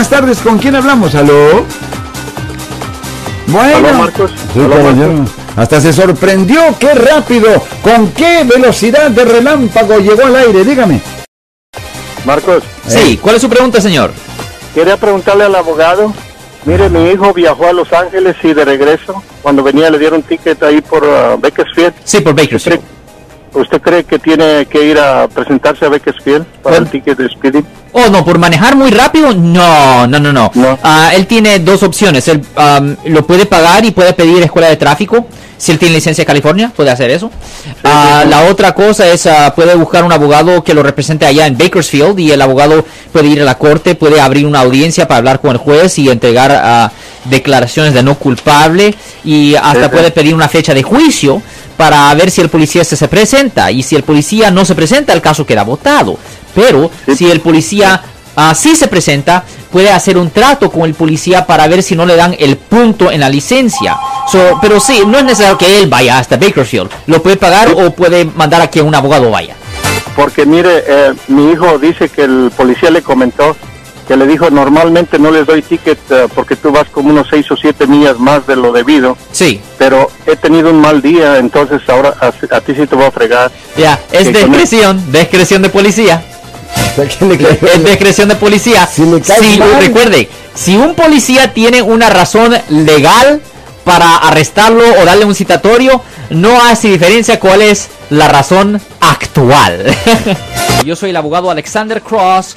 buenas tardes. ¿Con quién hablamos? ¿Aló? Bueno. Hola, Marcos. Sí, Hola, caballero. Marcos. Hasta se sorprendió. ¡Qué rápido! ¿Con qué velocidad de relámpago llegó al aire? Dígame. Marcos, Sí, ¿cuál es su pregunta, señor? quería preguntarle al abogado. Mire, mi hijo viajó a Los Ángeles y de regreso, cuando venía le dieron ticket ahí por uh, Bakersfield. Sí, por ¿Usted Bakersfield. Usted cree que tiene que ir a presentarse a Bakersfield para el ticket de Speedy? Oh, no, por manejar muy rápido, no, no, no, no. No. Ah, él tiene dos opciones. Él am, lo puede pagar y puede pedir escuela de tráfico. Si él tiene licencia de California, puede hacer eso. Ah, La otra cosa es, ah, puede buscar un abogado que lo represente allá en Bakersfield y el abogado puede ir a la corte, puede abrir una audiencia para hablar con el juez y entregar declaraciones de no culpable y hasta puede pedir una fecha de juicio para ver si el policía se, se presenta. Y si el policía no se presenta el caso queda votado. Pero si el policía sí se presenta puede hacer un trato con el policía para ver si no le dan el punto en la licencia. So, pero sí no es necesario que él vaya hasta Bakersfield. Lo puede pagar o puede mandar a que un abogado vaya. Porque mire, eh, mi hijo dice que el policía le comentó que le dijo normalmente no les doy ticket eh, porque tú vas como unos seis o siete millas más de lo debido, sí pero he tenido un mal día, entonces ahora a, a ti sí te voy a fregar. ya es Sí, con discreción discreción de policía es discreción de policía. Si Si- mal. recuerde, si un policía tiene una razón legal para arrestarlo o darle un citatorio, no hace diferencia cuál es la razón actual. Yo soy el abogado Alexander Cross.